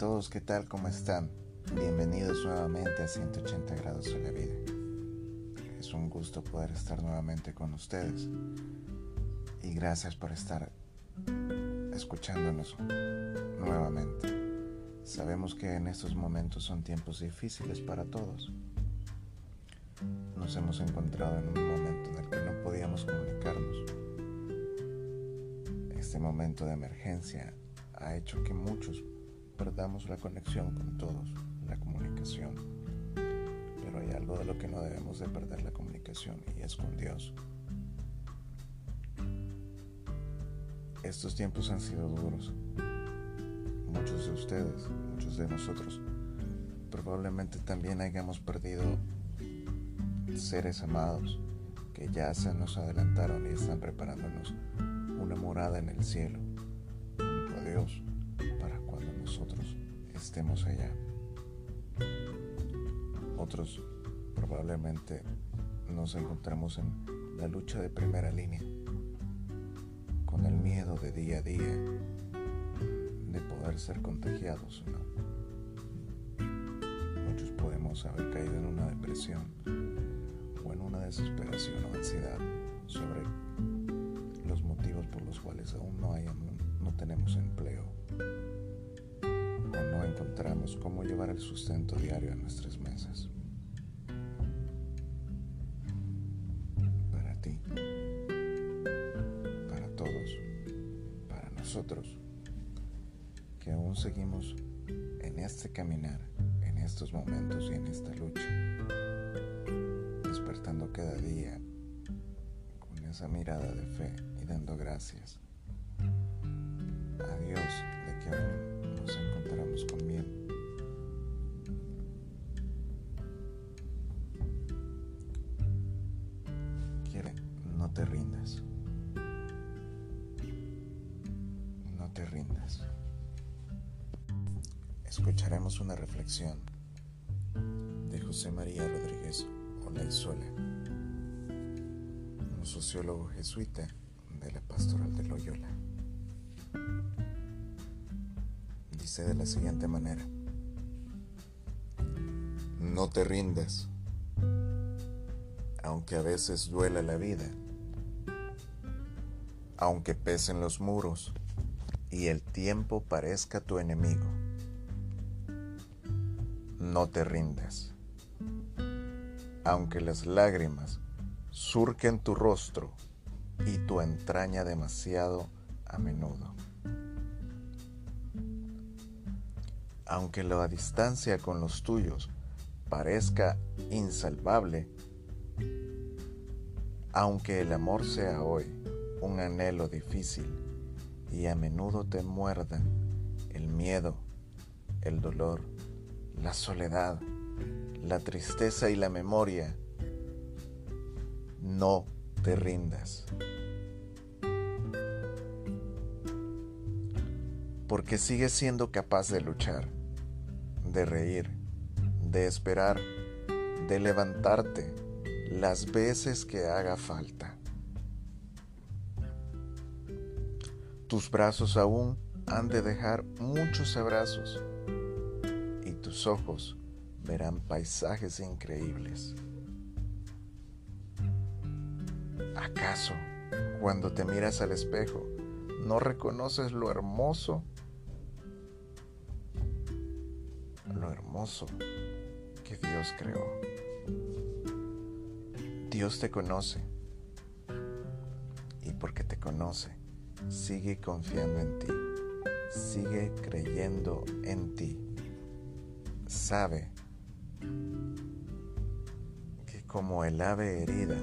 todos, ¿qué tal? ¿Cómo están? Bienvenidos nuevamente a 180 grados de la vida. Es un gusto poder estar nuevamente con ustedes y gracias por estar escuchándonos nuevamente. Sabemos que en estos momentos son tiempos difíciles para todos. Nos hemos encontrado en un momento en el que no podíamos comunicarnos. Este momento de emergencia ha hecho que muchos perdamos la conexión con todos, la comunicación. Pero hay algo de lo que no debemos de perder la comunicación y es con Dios. Estos tiempos han sido duros. Muchos de ustedes, muchos de nosotros, probablemente también hayamos perdido seres amados que ya se nos adelantaron y están preparándonos una morada en el cielo, estemos allá. Otros probablemente nos encontramos en la lucha de primera línea, con el miedo de día a día de poder ser contagiados o no. Muchos podemos haber caído en una depresión o en una desesperación o ansiedad sobre los motivos por los cuales aún no, hay, no tenemos empleo encontramos cómo llevar el sustento diario a nuestras mesas. Para ti, para todos, para nosotros, que aún seguimos en este caminar, en estos momentos y en esta lucha, despertando cada día con esa mirada de fe y dando gracias a Dios de que aún te rindas. No te rindas. Escucharemos una reflexión de José María Rodríguez Olaizola, un sociólogo jesuita de la Pastoral de Loyola. Dice de la siguiente manera, no te rindas, aunque a veces duela la vida aunque pesen los muros y el tiempo parezca tu enemigo. No te rindas. Aunque las lágrimas surquen tu rostro y tu entraña demasiado a menudo. Aunque la distancia con los tuyos parezca insalvable, aunque el amor sea hoy un anhelo difícil y a menudo te muerdan el miedo, el dolor, la soledad, la tristeza y la memoria. No te rindas. Porque sigues siendo capaz de luchar, de reír, de esperar, de levantarte las veces que haga falta. Tus brazos aún han de dejar muchos abrazos y tus ojos verán paisajes increíbles. ¿Acaso cuando te miras al espejo no reconoces lo hermoso? Lo hermoso que Dios creó. Dios te conoce y porque te conoce Sigue confiando en ti. Sigue creyendo en ti. Sabe que como el ave herida,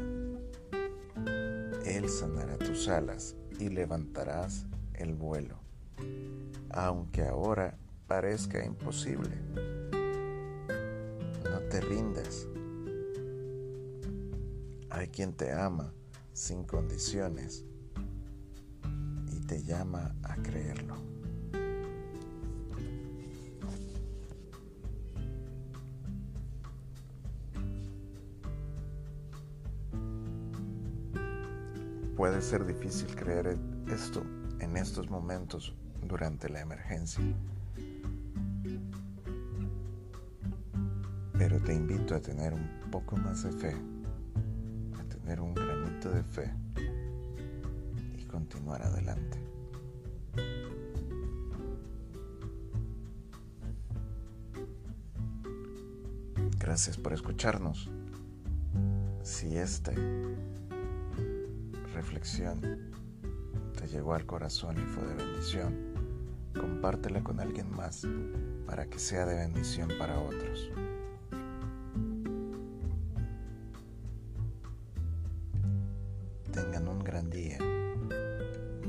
Él sanará tus alas y levantarás el vuelo, aunque ahora parezca imposible. No te rindas. Hay quien te ama sin condiciones te llama a creerlo. Puede ser difícil creer esto en estos momentos durante la emergencia, Pero te invito a tener un poco más de fe, a tener un granito de fe continuar adelante. Gracias por escucharnos. Si esta reflexión te llegó al corazón y fue de bendición, compártela con alguien más para que sea de bendición para otros.